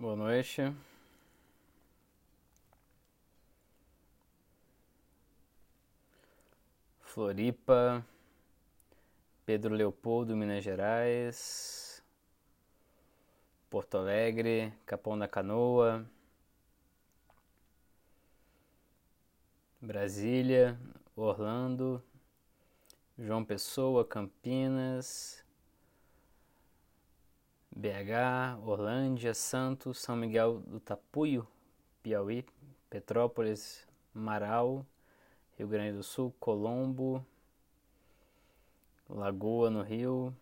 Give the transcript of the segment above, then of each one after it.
Boa noite. Floripa, Pedro Leopoldo, Minas Gerais, Porto Alegre, Capão da Canoa, Brasília, Orlando, João Pessoa, Campinas, BH, Orlândia, Santos, São Miguel do Tapuio, Piauí, Petrópolis, Marau, Rio Grande do Sul, Colombo, Lagoa no Rio.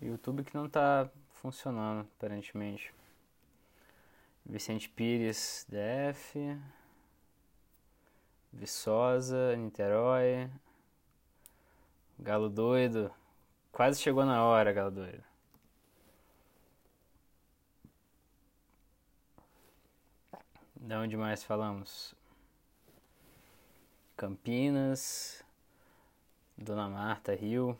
YouTube que não está funcionando aparentemente. Vicente Pires, DF. Viçosa, Niterói. Galo Doido. Quase chegou na hora, Galo Doido. De onde mais falamos? Campinas, Dona Marta, Rio.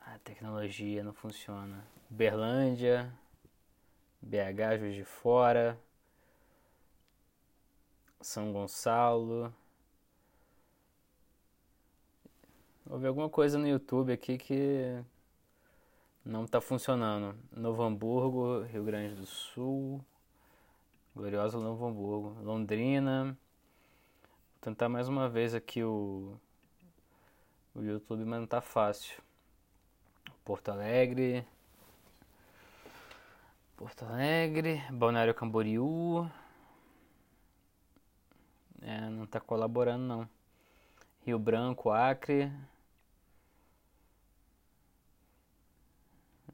A tecnologia não funciona. Berlândia, BH, Juiz de Fora. São Gonçalo. Houve alguma coisa no YouTube aqui que não está funcionando. Novo Hamburgo, Rio Grande do Sul. Glorioso Novo Hamburgo. Londrina. Vou tentar mais uma vez aqui o, o YouTube, mas não está fácil. Porto Alegre. Porto Alegre. Balneário Camboriú. É, não está colaborando não. Rio Branco, Acre.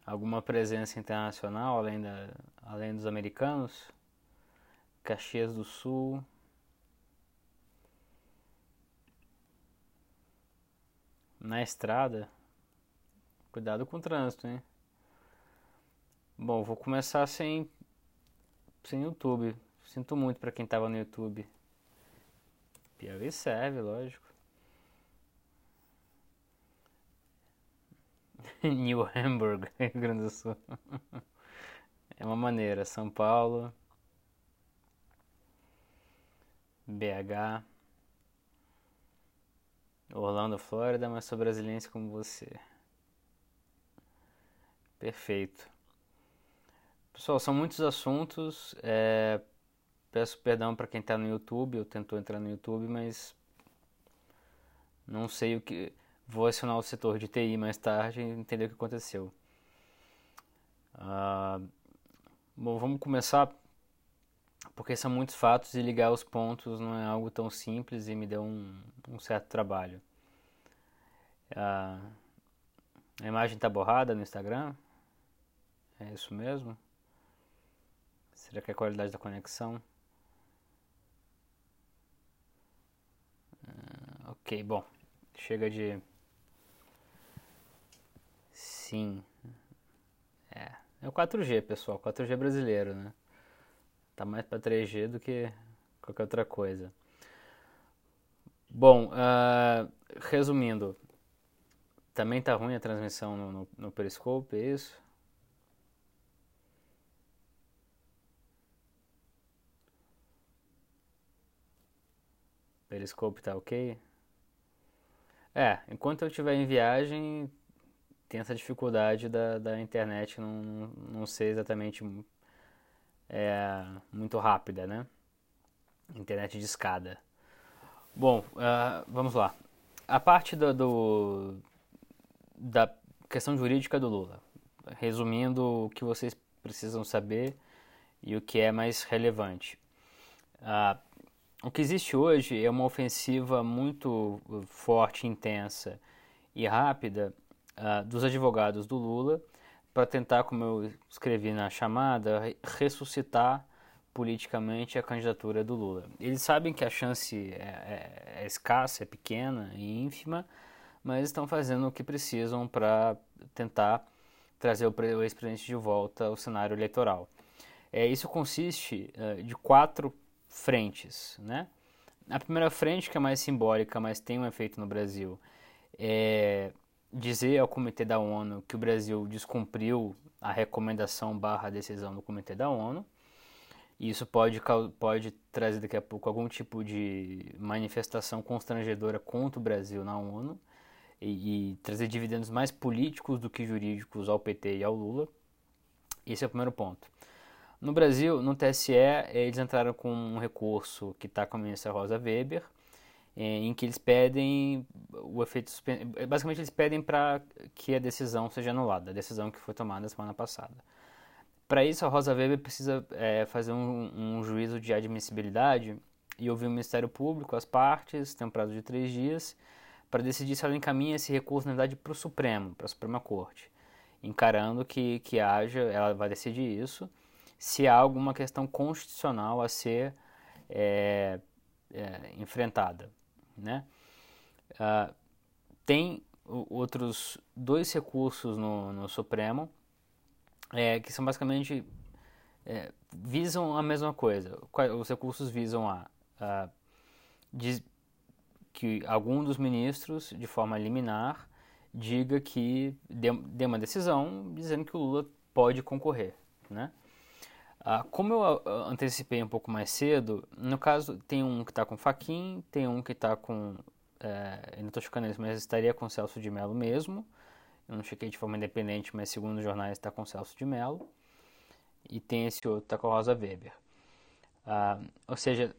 Alguma presença internacional além, da, além dos americanos? Caxias do Sul. Na estrada. Cuidado com o trânsito, hein? Bom, vou começar sem, sem YouTube. Sinto muito para quem estava no YouTube. Piauí serve, lógico. New Hamburg, Rio Grande do Sul. é uma maneira. São Paulo. BH. Orlando, Flórida, mas sou brasileiro como você. Perfeito. Pessoal, são muitos assuntos. É, Peço perdão para quem está no YouTube, eu tentou entrar no YouTube, mas não sei o que. Vou acionar o setor de TI mais tarde e entender o que aconteceu. Ah, bom, vamos começar porque são muitos fatos e ligar os pontos não é algo tão simples e me deu um, um certo trabalho. Ah, a imagem está borrada no Instagram? É isso mesmo? Será que é a qualidade da conexão? Ok, bom. Chega de. Sim. É. É o 4G, pessoal. 4G brasileiro, né? Tá mais para 3G do que qualquer outra coisa. Bom, uh, resumindo. Também tá ruim a transmissão no, no, no Periscope, é isso? Periscope tá ok? É, enquanto eu estiver em viagem, tem essa dificuldade da, da internet não, não ser exatamente é, muito rápida, né? Internet de escada. Bom, uh, vamos lá. A parte do, do, da questão jurídica do Lula. Resumindo o que vocês precisam saber e o que é mais relevante. Uh, o que existe hoje é uma ofensiva muito forte, intensa e rápida uh, dos advogados do Lula para tentar, como eu escrevi na chamada, ressuscitar politicamente a candidatura do Lula. Eles sabem que a chance é, é, é escassa, é pequena e ínfima, mas estão fazendo o que precisam para tentar trazer o ex-presidente de volta ao cenário eleitoral. É, isso consiste uh, de quatro frentes, né? A primeira frente, que é mais simbólica, mas tem um efeito no Brasil, é dizer ao Comitê da ONU que o Brasil descumpriu a recomendação barra decisão do Comitê da ONU. E isso pode, pode trazer daqui a pouco algum tipo de manifestação constrangedora contra o Brasil na ONU e, e trazer dividendos mais políticos do que jurídicos ao PT e ao Lula. Esse é o primeiro ponto. No Brasil, no TSE, eles entraram com um recurso que está com a ministra Rosa Weber, em que eles pedem o efeito basicamente eles pedem para que a decisão seja anulada, a decisão que foi tomada semana passada. Para isso, a Rosa Weber precisa é, fazer um, um, juízo de admissibilidade e ouvir o Ministério Público, as partes, tem um prazo de três dias, para decidir se ela encaminha esse recurso, na verdade, para o Supremo, para a Suprema Corte, encarando que, que haja, ela vai decidir isso, se há alguma questão constitucional a ser é, é, enfrentada né? Uh, tem outros dois recursos no, no Supremo é, que são basicamente é, visam a mesma coisa. Os recursos visam a, a que algum dos ministros, de forma liminar, diga que dê, dê uma decisão dizendo que o Lula pode concorrer, né? Ah, como eu ah, antecipei um pouco mais cedo, no caso tem um que está com Faquin, tem um que está com. É, eu não estou checando isso, mas estaria com Celso de Mello mesmo. Eu não chequei de forma independente, mas segundo os jornais está com Celso de Mello. E tem esse outro, está com Rosa Weber. Ah, ou seja,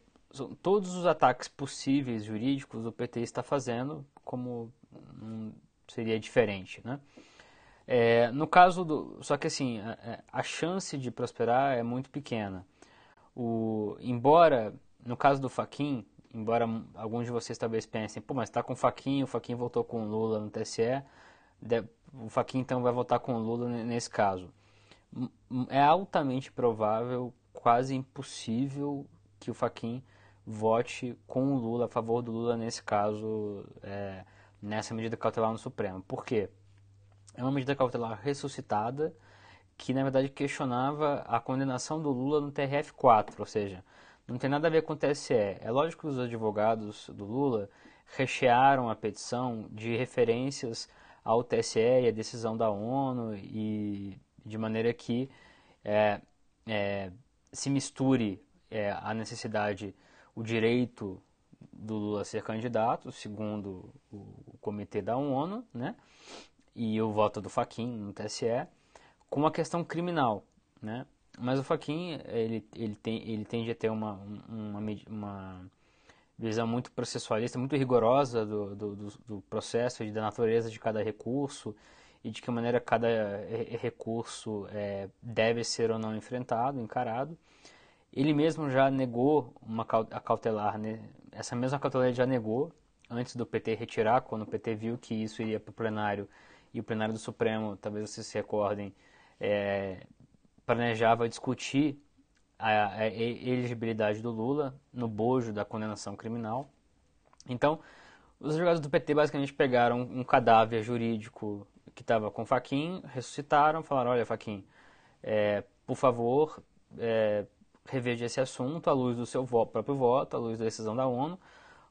todos os ataques possíveis jurídicos o PT está fazendo, como seria diferente, né? É, no caso do. Só que assim, a, é, a, chance de prosperar é muito pequena. O, embora, no caso do Faquin, embora alguns de vocês talvez pensem, pô, mas está com o Faquin, o Faquin voltou com o Lula no TSE, o Faquin então vai votar com o Lula nesse caso. É altamente provável, quase impossível, que o Faquin vote com o Lula, a favor do Lula nesse caso, é, nessa medida cautelar no Supremo. Por quê? É uma medida cautelar ressuscitada que na verdade questionava a condenação do Lula no TRF4, ou seja, não tem nada a ver com o TSE. É lógico que os advogados do Lula rechearam a petição de referências ao TSE e à decisão da ONU e de maneira que é, é, se misture é, a necessidade, o direito do Lula ser candidato, segundo o comitê da ONU, né? E o voto do Faquin no TSE com a questão criminal, né? Mas o Faquin ele, ele, tem, ele tende a ter uma, uma, uma visão muito processualista, muito rigorosa do, do, do processo e da natureza de cada recurso e de que maneira cada recurso é, deve ser ou não enfrentado, encarado. Ele mesmo já negou uma a cautelar, né? essa mesma cautelar ele já negou antes do PT retirar, quando o PT viu que isso iria para o plenário e o plenário do Supremo, talvez vocês se recordem, é, planejava discutir a, a, elegibilidade do Lula no bojo da condenação criminal. Então, os advogados do PT basicamente pegaram um cadáver jurídico que estava com Faquin, ressuscitaram, falaram, olha Faquin, é, por favor, é, reveja esse assunto à luz do seu próprio voto, à luz da decisão da ONU,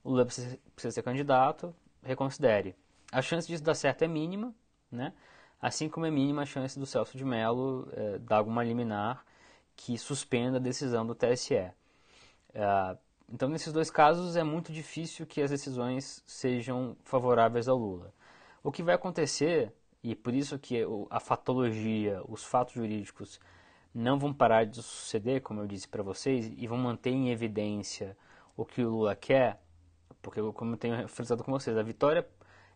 o Lula precisa, precisa ser candidato, reconsidere. A chance disso dar certo é mínima, né? Assim como é mínima a chance do Celso de Mello é, dar alguma liminar que suspenda a decisão do TSE. É, então, nesses dois casos, é muito difícil que as decisões sejam favoráveis ao Lula. O que vai acontecer, e por isso que a fatologia, os fatos jurídicos, não vão parar de suceder, como eu disse para vocês, e vão manter em evidência o que o Lula quer, porque, como eu tenho frisado com vocês, a vitória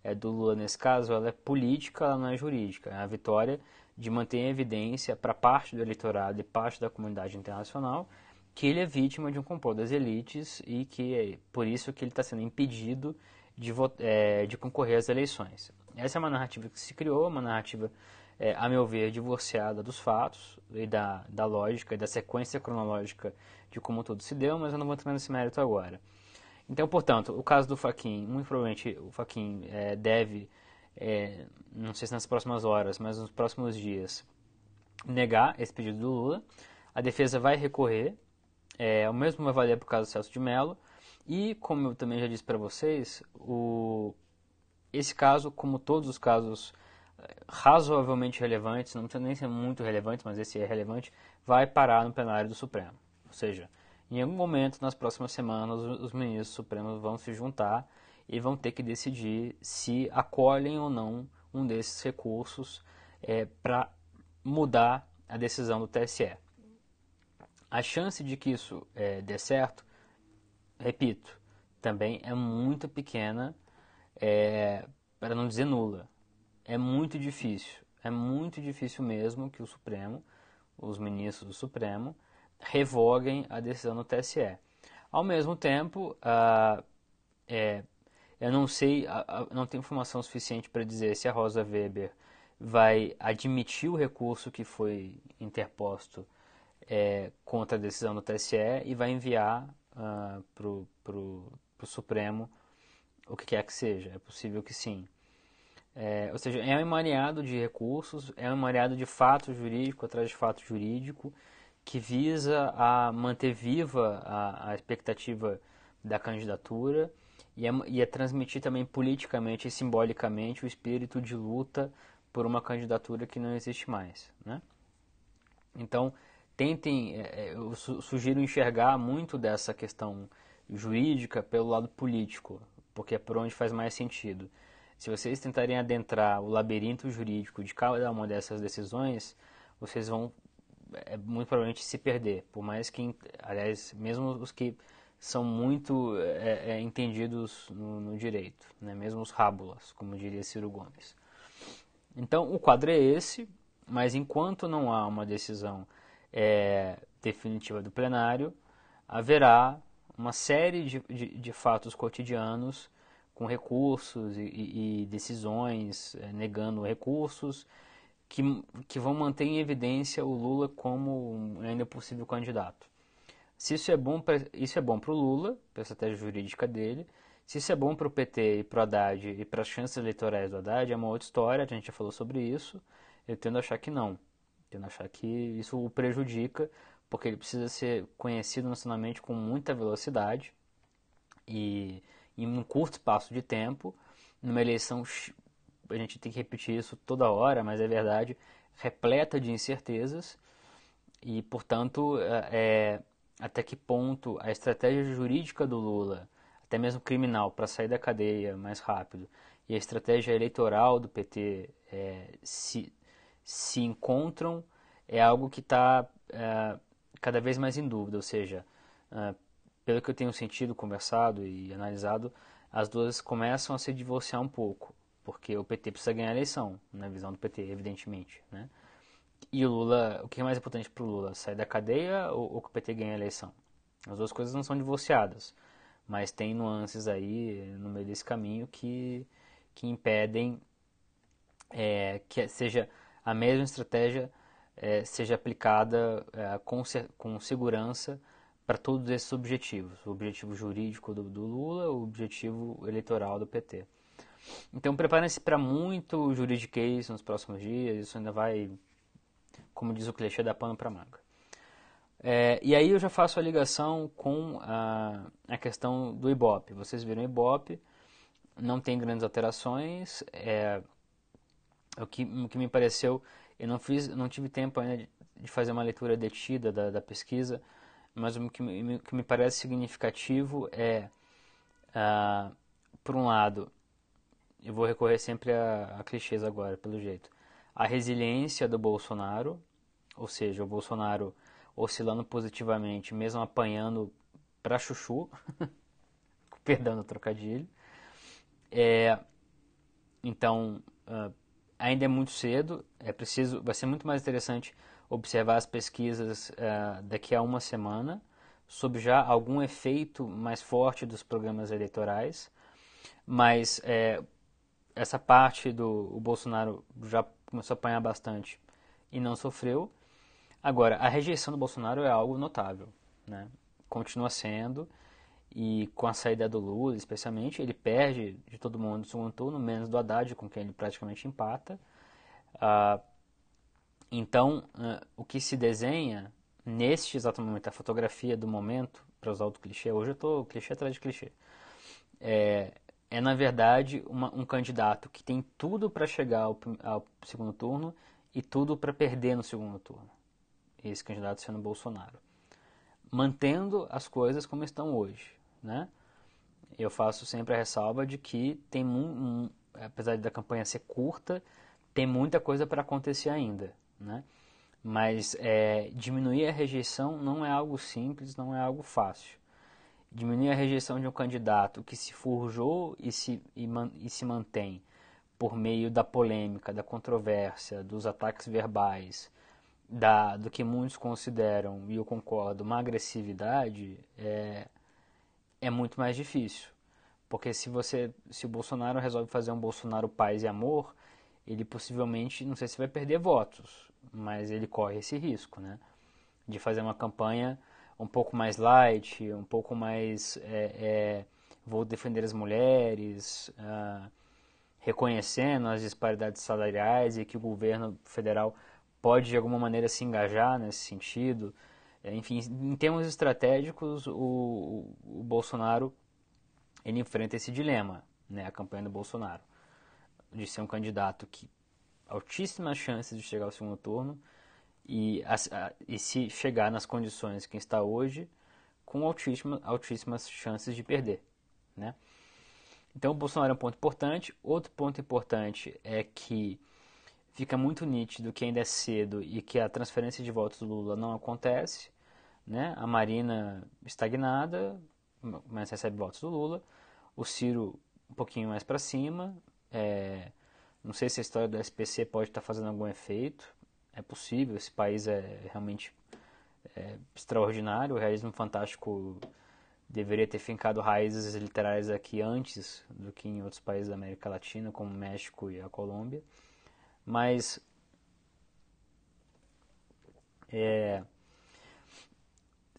é, do Lula nesse caso, ela é política, ela não é jurídica. É a vitória de manter em evidência para parte do eleitorado e parte da comunidade internacional que ele é vítima de um complô das elites e que é por isso que ele está sendo impedido de, é, de concorrer às eleições. Essa é uma narrativa que se criou, uma narrativa, é, a meu ver, divorciada dos fatos e da, da lógica e da sequência cronológica de como tudo se deu, mas eu não vou entrar nesse mérito agora. Então, portanto, o caso do Faquin, muito provavelmente o Faquin é, deve, é, não sei se nas próximas horas, mas nos próximos dias, negar esse pedido do Lula. A defesa vai recorrer, é, o mesmo vai valer para o caso do Celso de Mello. E, como eu também já disse para vocês, o, esse caso, como todos os casos eh, razoavelmente relevantes, não precisa nem ser muito relevante, mas esse é relevante, vai parar no plenário do Supremo. Ou seja, em algum momento nas próximas semanas, os ministros supremos vão se juntar e vão ter que decidir se acolhem ou não um desses recursos é, para mudar a decisão do TSE. A chance de que isso é, dê certo, repito, também é muito pequena, é, para não dizer nula. É muito difícil, é muito difícil mesmo que o Supremo, os ministros do Supremo, revoguem a decisão do TSE. Ao mesmo tempo, ah, é, eu não sei, não tenho informação suficiente para dizer se a Rosa Weber vai admitir o recurso que foi interposto é, contra a decisão do TSE e vai enviar uh, para o Supremo o que quer que seja. É possível que sim. É, ou seja, é um emaranhado de recursos, é um emaranhado de fato jurídico atrás de fato jurídico que visa a manter viva a, a expectativa da candidatura e a, e a transmitir também politicamente e simbolicamente o espírito de luta por uma candidatura que não existe mais. Né? Então, tentem, é, é, eu sugiro enxergar muito dessa questão jurídica pelo lado político, porque é por onde faz mais sentido. Se vocês tentarem adentrar o labirinto jurídico de cada uma dessas decisões, vocês vão é, muito provavelmente se perder, por mais que, aliás, mesmo os que são muito é, é, entendidos no, no direito, né? mesmo os rábulas, como diria Ciro Gomes. Então, o quadro é esse, mas enquanto não há uma decisão é, definitiva do plenário, haverá uma série de, de, de fatos cotidianos com recursos e, e decisões é, negando recursos que, que vão manter em evidência o Lula como ainda possível candidato. Se isso é bom para isso é bom para o Lula, para a estratégia jurídica dele, se isso é bom para o PT e para o Haddad e para as chances eleitorais do Haddad, é uma outra história, a gente já falou sobre isso. Eu tendo a achar que não. Tendo a achar que isso o prejudica, porque ele precisa ser conhecido nacionalmente com muita velocidade e em um curto espaço de tempo, numa eleição, a gente tem que repetir isso toda hora, mas é verdade, repleta de incertezas e, portanto, é, é até que ponto a estratégia jurídica do Lula até mesmo criminal, para sair da cadeia mais rápido, e a estratégia eleitoral do PT é, se, se encontram, é algo que está é, cada vez mais em dúvida. Ou seja, é, pelo que eu tenho sentido, conversado e analisado, as duas começam a se divorciar um pouco, porque o PT precisa ganhar a eleição, na visão do PT, evidentemente. Né? E o Lula, o que é mais importante para o Lula, sair da cadeia ou, ou que o PT ganhe a eleição? As duas coisas não são divorciadas mas tem nuances aí no meio desse caminho que, que impedem é, que seja a mesma estratégia é, seja aplicada é, com, com segurança para todos esses objetivos, o objetivo jurídico do, do Lula, o objetivo eleitoral do PT. Então preparem-se para muito juridiquês nos próximos dias, isso ainda vai, como diz o clichê, dar pano para manga. É, e aí eu já faço a ligação com a, a questão do Ibope. Vocês viram o Ibope, não tem grandes alterações. É, o, que, o que me pareceu, eu não, fiz, não tive tempo ainda de, fazer uma leitura detida da, da pesquisa, mas o que, me, que me parece significativo é, uh, por um lado, eu vou recorrer sempre a, a clichês agora, pelo jeito, a resiliência do Bolsonaro, ou seja, o Bolsonaro oscilando positivamente, mesmo apanhando para chuchu, perdão do trocadilho. É, então, uh, ainda é muito cedo, é preciso, vai ser muito mais interessante observar as pesquisas uh, daqui a uma semana sobre já algum efeito mais forte dos programas eleitorais, mas é, essa parte do Bolsonaro já começou a apanhar bastante e não sofreu. Agora, a rejeição do Bolsonaro é algo notável, né? Continua sendo, e com a saída do Lula, especialmente, ele perde de todo mundo no segundo turno, menos do Haddad, com quem ele praticamente empata. Ah, então, uh, o que se desenha neste exato momento, a fotografia do momento, para usar outro clichê, hoje eu estou clichê atrás de clichê, é, é na verdade uma, um candidato que tem tudo para chegar ao, ao, segundo turno e tudo para perder no segundo turno. Esse candidato sendo Bolsonaro, mantendo as coisas como estão hoje, né? Eu faço sempre a ressalva de que tem um, apesar da campanha ser curta, tem muita coisa para acontecer ainda, né? Mas é, diminuir a rejeição não é algo simples, não é algo fácil. Diminuir a rejeição de um candidato que se forjou e se, e, man, e se mantém por meio da polêmica, da controvérsia, dos ataques verbais, da, do que muitos consideram, e eu concordo, uma agressividade, é, é muito mais difícil. Porque se você, se o Bolsonaro resolve fazer um Bolsonaro paz e amor, ele possivelmente, não sei se vai perder votos, mas ele corre esse risco, né? De fazer uma campanha um pouco mais light, um pouco mais é, é, vou defender as mulheres, uh, reconhecendo as disparidades salariais e que o governo federal pode de alguma maneira se engajar nesse sentido. É, enfim, em termos estratégicos, o, o Bolsonaro ele enfrenta esse dilema, né, a campanha do Bolsonaro, de ser um candidato que altíssimas chances de chegar ao segundo turno e, a, a, e se chegar nas condições que está hoje, com altíssima, altíssimas chances de perder, né? Então o Bolsonaro é um ponto importante. Outro ponto importante é que fica muito nítido que ainda é cedo e que a transferência de votos do Lula não acontece, né? A Marina estagnada, mas recebe votos do Lula. O Ciro um pouquinho mais para cima. É, não sei se a história do SPC pode estar fazendo algum efeito. É possível, esse país é realmente é, extraordinário. O realismo fantástico deveria ter fincado raízes literárias aqui antes do que em outros países da América Latina, como o México e a Colômbia. Mas é,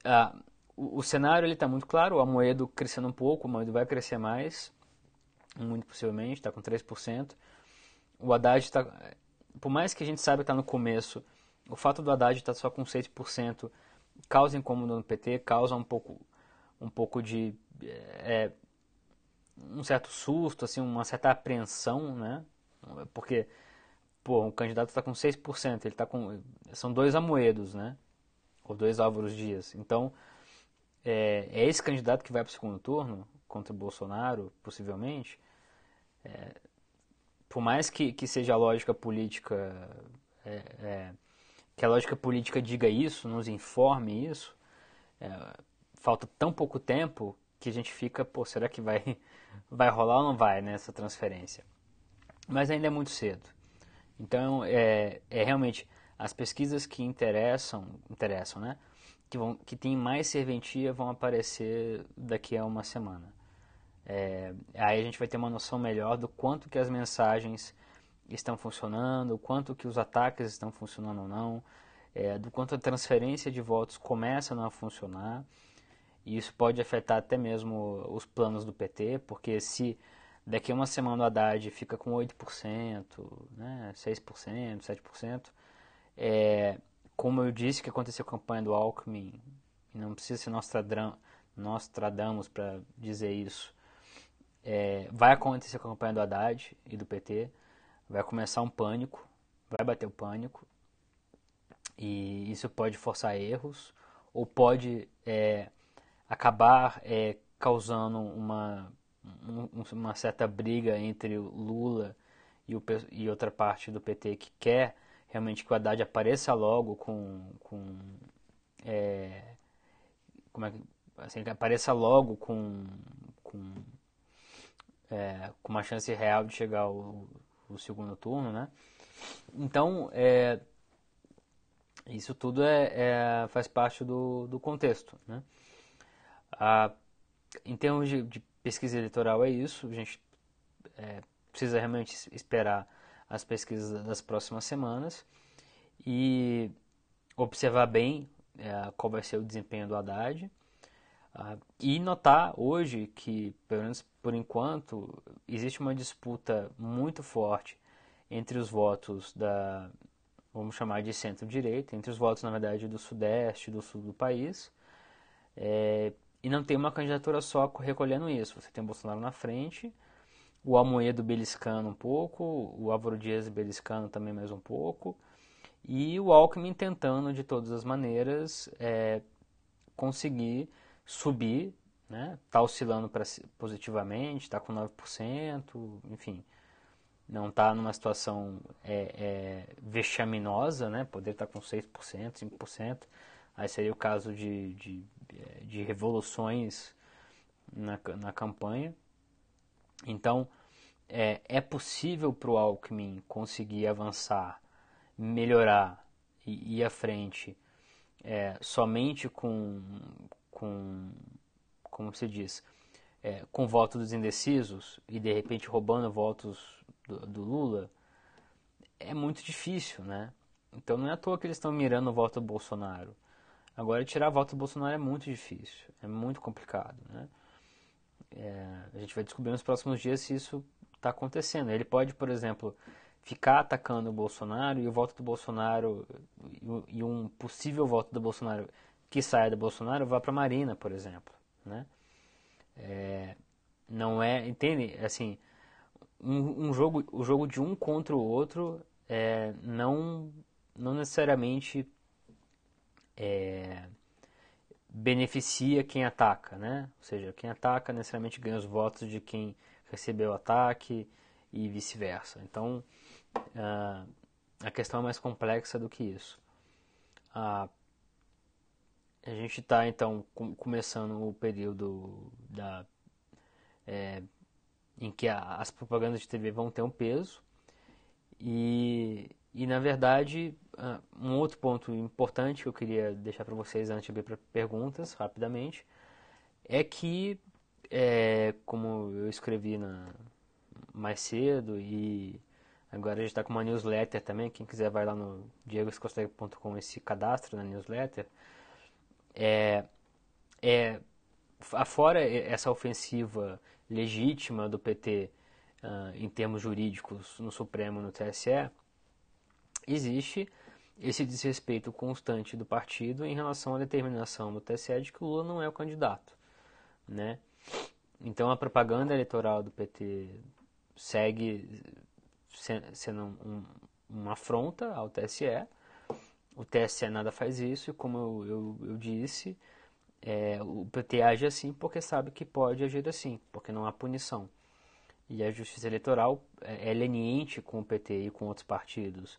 a, o, o, cenário está muito claro, o Amoedo crescendo um pouco, o Amoedo vai crescer mais, muito possivelmente, está com 3%. O Haddad está, por mais que a gente saiba que está no começo, o fato do Haddad estar tá só com 6% causa incômodo no PT, causa um pouco, um pouco de é, um certo susto, assim, uma certa apreensão, né? Porque, pô, o candidato está com 6%, ele está com... São dois Amoedos, né? Ou dois Álvaros Dias. Então, é, é esse candidato que vai para o segundo turno, contra o Bolsonaro, possivelmente, é, por mais que, que seja a lógica política, é, é, que a lógica política diga isso, nos informe isso, é, falta tão pouco tempo que a gente fica, pô, será que vai, vai rolar ou não vai nessa transferência? Mas ainda é muito cedo. Então, é, é realmente as pesquisas que interessam, interessam, né? Que, vão, que tem mais serventia vão aparecer daqui a uma semana. É, aí a gente vai ter uma noção melhor do quanto que as mensagens estão funcionando, o quanto que os ataques estão funcionando ou não, é, do quanto a transferência de votos começa a não funcionar. E isso pode afetar até mesmo os planos do PT, porque se daqui a uma semana o Haddad fica com 8%, né, 6%, 7%, é, como eu disse que aconteceu com a campanha do Alckmin, não precisa ser Nostradamus para dizer isso, é, vai acontecer com a campanha do Haddad e do PT, vai começar um pânico, vai bater o pânico, e isso pode forçar erros, ou pode é, acabar é, causando uma, um, uma certa briga entre Lula e, o, e outra parte do PT que quer realmente que o Haddad apareça logo com, com é, como é que assim, apareça logo com, com é, com uma chance real de chegar ao, ao segundo turno, né? Então, é, isso tudo é, é, faz parte do, do contexto, né? A, em termos de, de, pesquisa eleitoral é isso, a gente é, precisa realmente esperar as pesquisas das próximas semanas e observar bem é, qual vai ser o desempenho do Haddad uh, e notar hoje que, pelo menos por enquanto, existe uma disputa muito forte entre os votos da, vamos chamar de centro-direita, entre os votos, na verdade, do sudeste do sul do país, é, e não tem uma candidatura só recolhendo isso. Você tem o Bolsonaro na frente, o Almoedo beliscando um pouco, o Álvaro Dias beliscando também mais um pouco, e o Alckmin tentando de todas as maneiras é, conseguir subir, né? Tá oscilando positivamente, está com 9%, enfim, não está numa situação é, é, vexaminosa, né? Poder estar tá com 6%, 5%, aí seria o caso de, de, de revoluções na, na campanha. Então, é, é possível para o Alckmin conseguir avançar, melhorar e ir à frente é, somente com, com, como se diz, é, com voto dos indecisos e de repente roubando votos do, do, Lula, é muito difícil, né? Então não é à toa que eles estão mirando o voto do Bolsonaro. Agora tirar voto do Bolsonaro é muito difícil, é muito complicado, né? É, a gente vai descobrir nos próximos dias se isso está acontecendo. Ele pode, por exemplo, ficar atacando o Bolsonaro e o voto do Bolsonaro e um possível voto do Bolsonaro que saia do Bolsonaro vá para Marina, por exemplo, né? É, não é, entende? Assim, um, um, jogo, o jogo de um contra o outro é, não, não necessariamente é, beneficia quem ataca, né? Ou seja, quem ataca necessariamente ganha os votos de quem recebeu o ataque e vice-versa. Então, uh, a questão é mais complexa do que isso. Uh, a gente está, então, com, começando o período da, é, em que a, as propagandas de TV vão ter um peso. E, e na verdade, ah, um outro ponto importante que eu queria deixar para vocês antes de abrir para perguntas, rapidamente, é que, é, como eu escrevi na, mais cedo e agora a gente está com uma newsletter também, quem quiser vai lá no diegoscosteg.com e se cadastra na newsletter, é, é, afora essa ofensiva legítima do PT uh, ah, em termos jurídicos no Supremo no TSE, existe esse desrespeito constante do partido em relação à determinação do TSE de que o Lula não é o candidato, né? Então a propaganda eleitoral do PT segue sendo um, uma afronta ao TSE. O TSE nada faz isso e como eu, eu, eu disse, é, o PT age assim porque sabe que pode agir assim, porque não há punição. E a justiça eleitoral é, é leniente com o PT e com outros partidos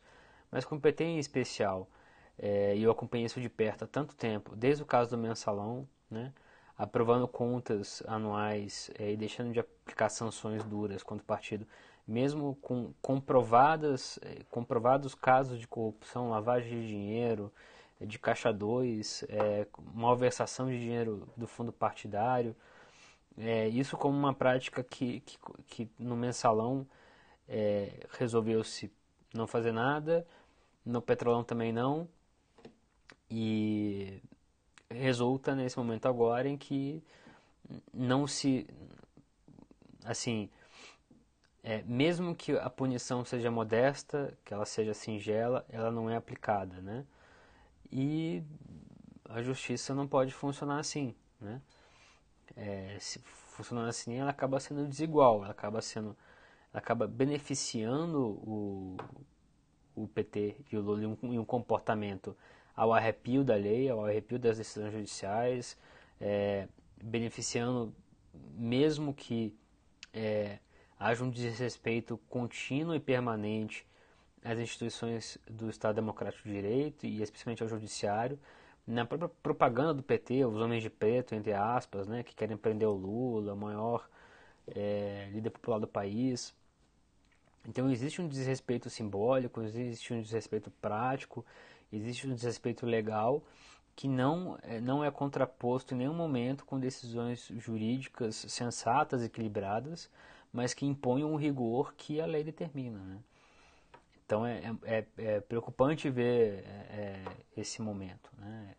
mas com o PT em especial, é, e eu acompanhei isso de perto há tanto tempo, desde o caso do mensalão, né, aprovando contas anuais é, e deixando de aplicar sanções duras contra o partido, mesmo com comprovadas, é, comprovados casos de corrupção, lavagem de dinheiro, é, de caixa 2, é, malversação de dinheiro do fundo partidário, é, isso como uma prática que, que, que no mensalão é, resolveu-se não fazer nada, no Petrolão também não. E resulta nesse momento agora em que não se. Assim. É, mesmo que a punição seja modesta, que ela seja singela, ela não é aplicada, né? E a justiça não pode funcionar assim, né? É, se funcionando assim, ela acaba sendo desigual, ela acaba sendo, ela acaba beneficiando o, o PT e o Lula em um, em um comportamento ao arrepio da lei, ao arrepio das decisões judiciais, é, beneficiando, mesmo que é, haja um desrespeito contínuo e permanente às instituições do Estado Democrático de Direito e especialmente ao Judiciário, na própria propaganda do PT, os homens de preto, entre aspas, né, que querem prender o Lula, o maior é, líder popular do país, então existe um desrespeito simbólico, existe um desrespeito prático, existe um desrespeito legal que não, eh, não é contraposto em nenhum momento com decisões jurídicas sensatas, equilibradas, mas que impõem um rigor que a lei determina. Né? Então é, é, é, é preocupante ver é, esse momento. Né?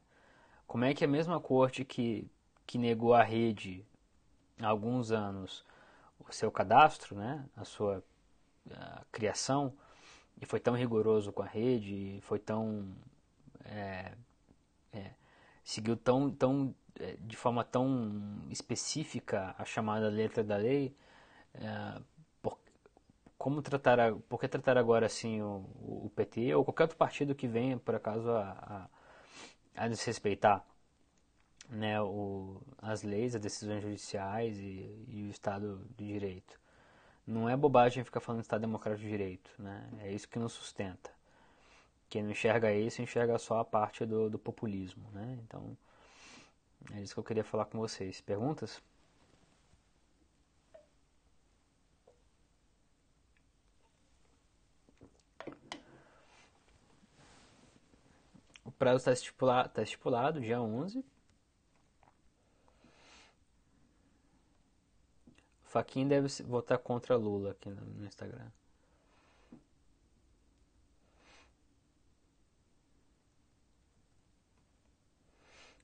Como é que a mesma corte que, que negou à rede há alguns anos o seu cadastro, né, a sua a criação e foi tão rigoroso com a rede, foi tão é, é, seguiu tão, tão é, de forma tão específica a chamada letra da lei, é, como tratar, por que tratar agora assim o, o PT ou qualquer outro partido que venha por acaso a, a, a desrespeitar né, o, as leis, as decisões judiciais e, e, o Estado de Direito. Não é bobagem ficar falando Estado Democrático de Direito, né? é isso que nos sustenta. Quem não enxerga isso, enxerga só a parte do, do populismo. Né? Então, é isso que eu queria falar com vocês. Perguntas? O prazo está estipulado, tá estipulado, dia 11. Faquin deve votar contra Lula aqui no Instagram.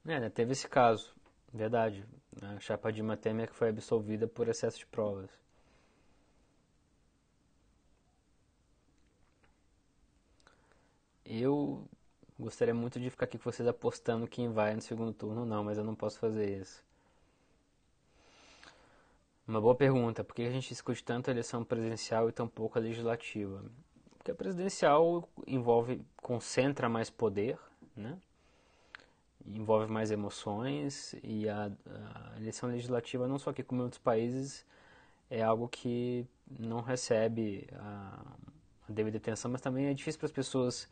É, né, teve esse caso, verdade. A chapa Dilma Temer que foi absolvida por excesso de provas. Eu gostaria muito de ficar aqui com vocês apostando quem vai no segundo turno, não, mas eu não posso fazer isso. Uma boa pergunta. Por que a gente discute tanto a eleição presidencial e tão pouco a legislativa? Porque a presidencial envolve, concentra mais poder, né? envolve mais emoções e a, a, eleição legislativa, não só aqui como em outros países, é algo que não recebe a, a devida atenção, mas também é difícil para as pessoas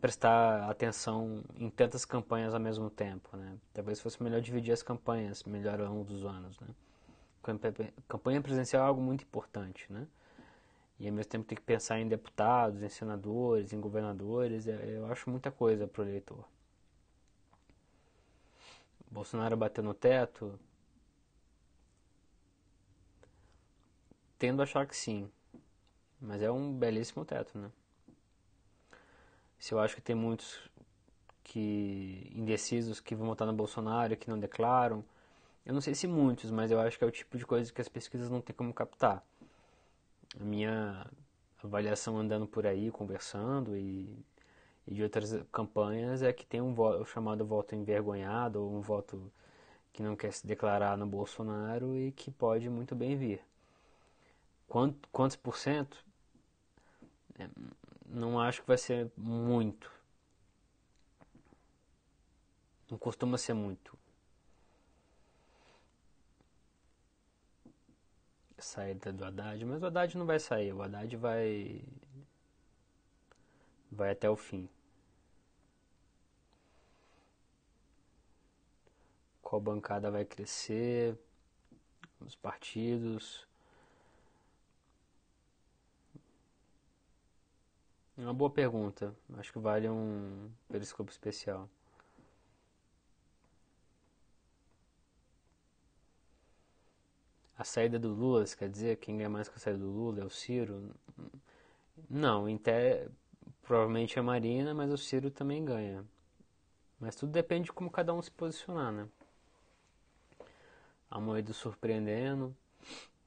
prestar atenção em tantas campanhas ao mesmo tempo, né? Talvez fosse melhor dividir as campanhas, melhor ao longo dos anos, né? Campanha presidencial é algo muito importante, né? E ao mesmo tempo tem que pensar em deputados, em senadores, em governadores, é, eu acho muita coisa para o eleitor. Bolsonaro bateu no teto? Tendo a achar que sim. Mas é um belíssimo teto, né? Se eu acho que tem muitos que indecisos que vão votar no Bolsonaro que não declaram, eu não sei se muitos, mas eu acho que é o tipo de coisa que as pesquisas não têm como captar. A minha avaliação andando por aí, conversando e e de outras campanhas é que tem um voto, chamado voto envergonhado ou um voto que não quer se declarar no Bolsonaro e que pode muito bem vir. Quanto, quantos por cento? É, não acho que vai ser muito. Não costuma ser muito. Saída do Haddad, mas o Haddad não vai sair, o Haddad vai vai até o fim. Qual bancada vai crescer? Os partidos. Uma boa pergunta. Acho que vale um periscopo especial. A saída do Lula, quer dizer, quem ganha mais com a saída do Lula é o Ciro? Não, te provavelmente a Marina, mas o Ciro também ganha. Mas tudo depende de como cada um se posicionar, né? A Moedo surpreendendo.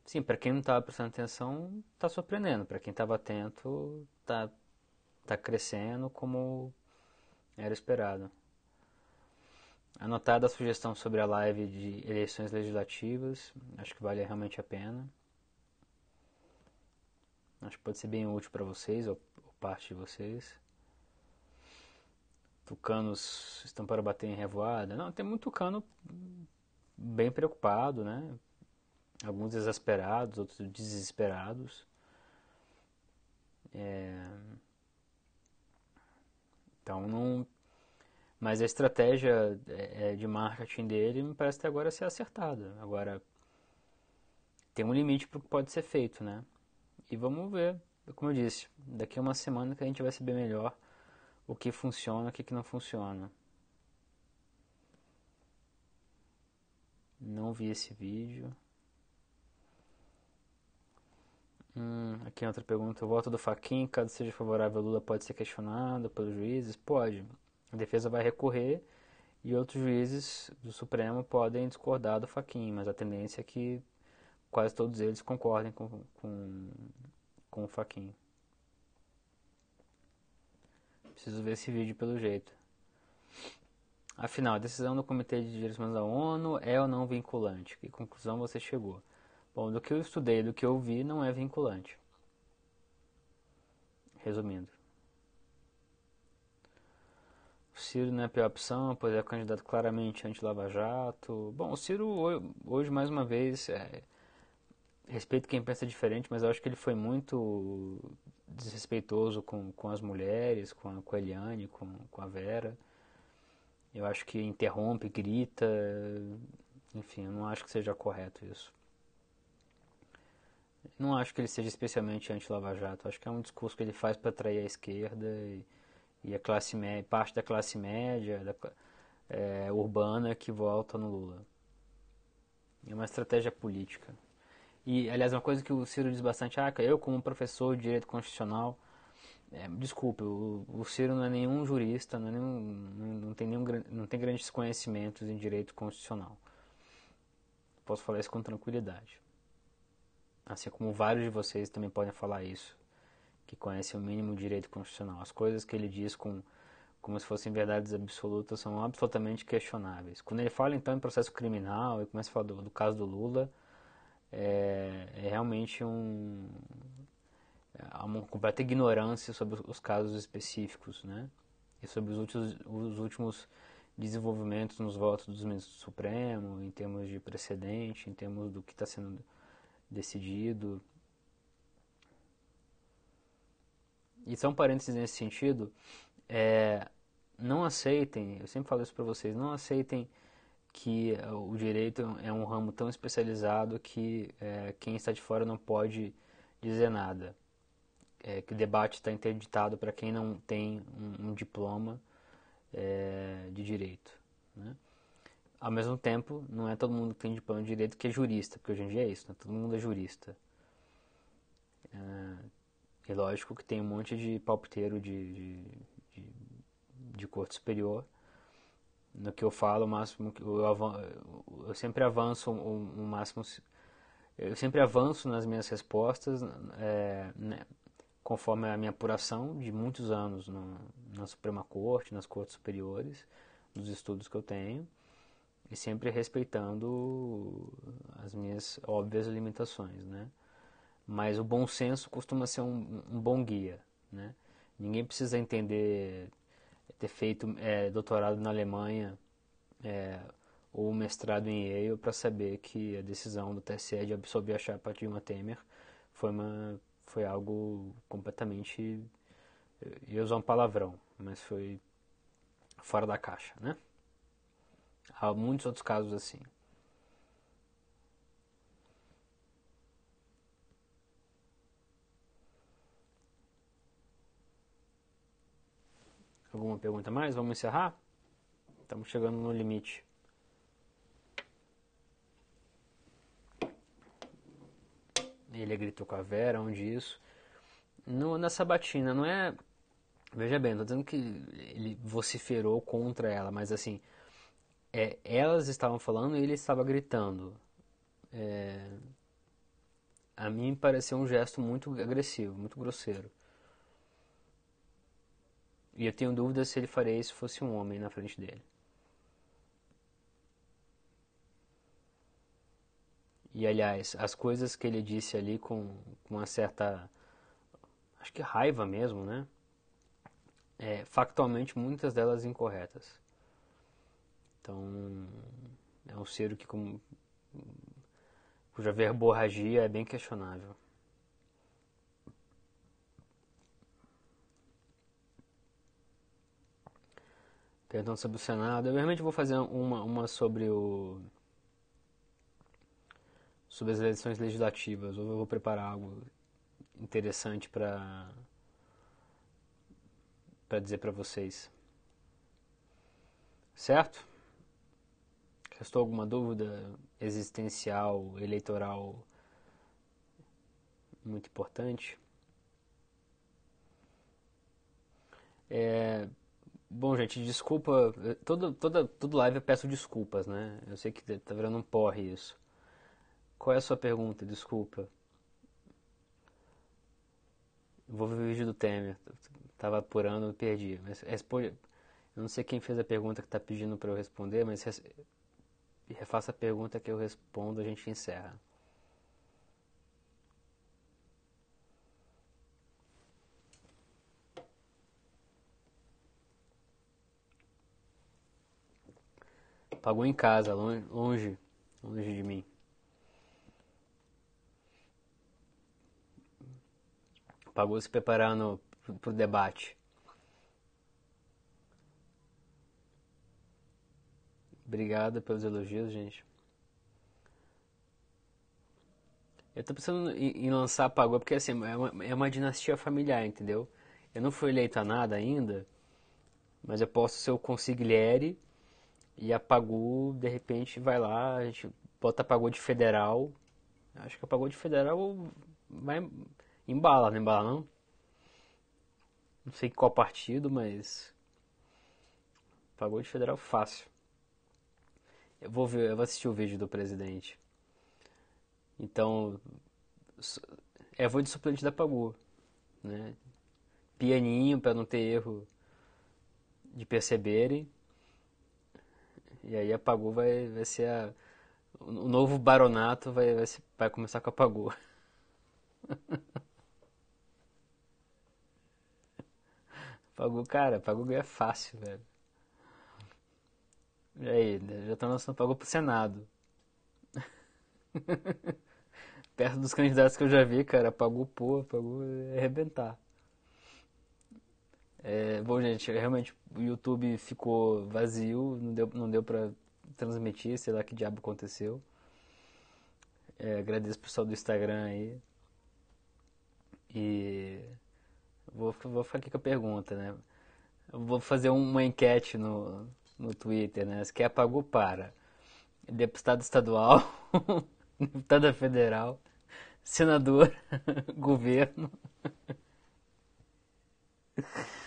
Sim, para quem não estava prestando atenção, está surpreendendo. Para quem estava atento, está tá crescendo como era esperado. Anotada a sugestão sobre a live de eleições legislativas, acho que vale realmente a pena. Acho que pode ser bem útil para vocês, ou parte de vocês. Tucanos estão para bater em revoada. Não, tem muito tucano bem preocupado, né? Alguns exasperados, outros desesperados. É... Então não. Mas a estratégia é, é de marketing dele me parece até agora ser acertada. Agora tem um limite para o que pode ser feito, né? E vamos ver como eu disse, daqui a uma semana que a gente vai saber melhor o que funciona, o que, não funciona. Não vi esse vídeo. Hum, aqui outra pergunta. O voto do Faquin, caso seja favorável Lula, pode ser questionado pelos juízes? Pode. A defesa vai recorrer e outros juízes do Supremo podem discordar do Faquin, mas a tendência é que quase todos eles concordem com, com com o faquinho. Preciso ver esse vídeo pelo jeito. Afinal, a decisão do Comitê de Direitos Humanos da ONU é ou não vinculante? Que conclusão você chegou? Bom, do que eu estudei, do que eu vi, não é vinculante. Resumindo. O Ciro não é a pior opção, pois é candidato claramente anti-Lava Jato. Bom, o Ciro hoje, mais uma vez, é, respeito quem pensa diferente, mas eu acho que ele foi muito desrespeitoso com, com as mulheres, com a, com a Eliane, com, com a Vera. Eu acho que interrompe, grita, enfim, eu não acho que seja correto isso. Não acho que ele seja especialmente anti-Lava Jato, acho que é um discurso que ele faz para atrair a esquerda e e a classe média, parte da classe média da, é, urbana que volta no Lula. É uma estratégia política. E, aliás, uma coisa que o Ciro diz bastante, ah, eu como professor de direito constitucional, é, desculpe, o, o, Ciro não é nenhum jurista, não, é nenhum, não, não, tem nenhum, não tem grandes conhecimentos em direito constitucional. Posso falar isso com tranquilidade. Assim como vários de vocês também podem falar isso que conhece o mínimo direito constitucional. As coisas que ele diz com como se fossem verdades absolutas são absolutamente questionáveis. Quando ele fala então em processo criminal e começa a falar do, do caso do Lula, é, é realmente um, é uma completa ignorância sobre os casos específicos, né? E sobre os últimos, os últimos desenvolvimentos nos votos dos ministros do Supremo, em termos de precedente, em termos do que está sendo decidido. E são parênteses nesse sentido, é, não aceitem, eu sempre falo isso para vocês, não aceitem que o direito é um ramo tão especializado que é, quem está de fora não pode dizer nada. É, que o debate está interditado para quem não tem um, um diploma é, de direito. Né? Ao mesmo tempo, não é todo mundo que tem diploma de direito que é jurista, porque hoje em dia é isso, né? todo mundo é jurista. E lógico que tem um monte de palpiteiro de, de, de, de corte superior. No que eu falo, o máximo eu, eu sempre avanço o, o, máximo. Eu sempre avanço nas minhas respostas, é, né, conforme a minha apuração de muitos anos no, na Suprema Corte, nas cortes superiores, nos estudos que eu tenho, e sempre respeitando as minhas óbvias limitações, né? Mas o bom senso costuma ser um, um bom guia. Né? Ninguém precisa entender, ter feito é, doutorado na Alemanha é, ou mestrado em Yale para saber que a decisão do TSE de absorver a chapa de Dilma Temer foi, uma, foi algo completamente. Eu ia usar um palavrão, mas foi fora da caixa. Né? Há muitos outros casos assim. Alguma pergunta mais? Vamos encerrar? Estamos chegando no limite. Ele gritou com a Vera, onde isso? No, na sabatina, não é. Veja bem, não estou dizendo que ele vociferou contra ela, mas assim. É, elas estavam falando e ele estava gritando. É, a mim pareceu um gesto muito agressivo, muito grosseiro. E eu tenho dúvida se ele faria isso se fosse um homem na frente dele. E aliás, as coisas que ele disse ali com, com uma certa. Acho que raiva mesmo, né? É, factualmente, muitas delas incorretas. Então, é um ser que, com, cuja verborragia é bem questionável. Perguntando sobre o Senado. Eu realmente vou fazer uma, uma sobre o. sobre as eleições legislativas. Ou eu vou preparar algo interessante para. para dizer para vocês. Certo? Restou alguma dúvida existencial, eleitoral muito importante? É, Bom, gente, desculpa. Todo, toda, todo live eu peço desculpas, né? Eu sei que tá virando um porre isso. Qual é a sua pergunta? Desculpa. Vou ver o vídeo do Temer. Tava apurando, perdi. Mas responde. Eu não sei quem fez a pergunta que tá pedindo para eu responder, mas refaça a pergunta que eu respondo, a gente encerra. Pagou em casa, longe, longe, de mim. Pagou se preparando para o debate. Obrigado pelos elogios, gente. Eu tô pensando em, em lançar Pagou porque assim, é uma, é uma dinastia familiar, entendeu? Eu não fui eleito a nada ainda, mas eu posso ser o consigliere e a Pagu, de repente, vai lá, a gente bota a Pagu de federal. Acho que a Pagu de federal vai embala, não embala não? Não sei qual partido, mas Pagou de federal fácil. Eu vou ver, eu vou assistir o vídeo do presidente. Então, é, vou de suplente da Pagu, né? Pianinho para não ter erro de perceberem. E aí a Pagu vai, vai ser a, o novo baronato vai, vai, ser, vai começar com a Pagu. Pagu, cara, Pagu é fácil, velho. E aí, já estão lançando Pagu pro Senado. Perto dos candidatos que eu já vi, cara, Pagu, pô, Pagu é arrebentar. É, bom, gente, realmente o YouTube ficou vazio, não deu, não deu pra transmitir, sei lá que diabo aconteceu. É, agradeço o pessoal do Instagram aí. E vou, vou ficar aqui com a pergunta, né? Eu vou fazer uma enquete no, no Twitter, né? Se quer apagou para deputado estadual, deputada federal, senador, governo.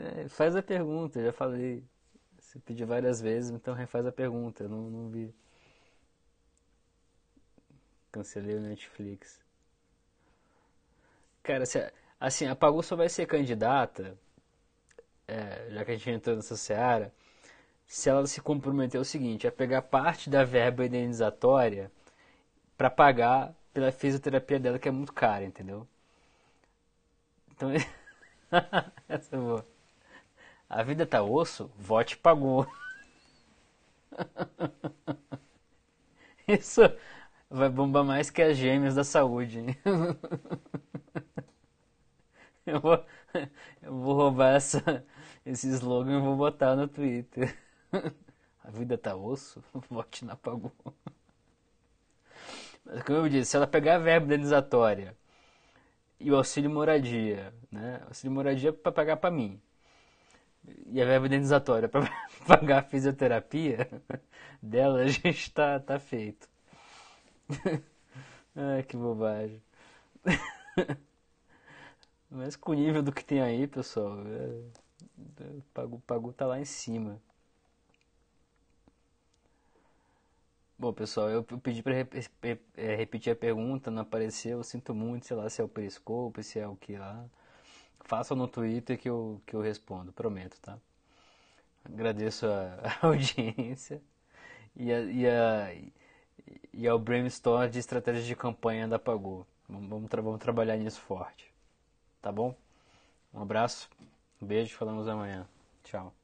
É, faz a pergunta, já falei. Você pediu várias vezes, então refaz a pergunta. Eu não, não vi. Cancelei o Netflix. Cara, assim, a Pagu só vai ser candidata, é, já que a gente entrou nessa seara, se ela se comprometer o seguinte, a pegar parte da verba indenizatória para pagar pela fisioterapia dela, que é muito cara, entendeu? Então, essa é boa. A vida tá osso, vote pagou. Isso vai bombar mais que as gêmeas da saúde. Eu vou, eu vou roubar essa, esse slogan e vou botar no Twitter. A vida tá osso, vote na pagou. Mas como eu disse, se ela pegar a verba indenizatória e o auxílio moradia, né? Auxílio moradia é para pagar para mim e a verba indenizatória para pagar a fisioterapia dela, a gente tá, tá feito. Ai, que bobagem. Mas com o nível do que tem aí, pessoal, é, o pago, pago tá lá em cima. Bom, pessoal, eu pedi para é, repetir a pergunta, não apareceu, eu sinto muito, sei lá se é o Periscope, se é o que lá. Faça no Twitter que eu, que eu respondo, prometo, tá? Agradeço a, a audiência e, a, e, a, e ao brainstorm de estratégias de campanha da Pagou. Vamos, vamos, tra vamos trabalhar nisso forte. Tá bom? Um abraço, um beijo, falamos amanhã. Tchau.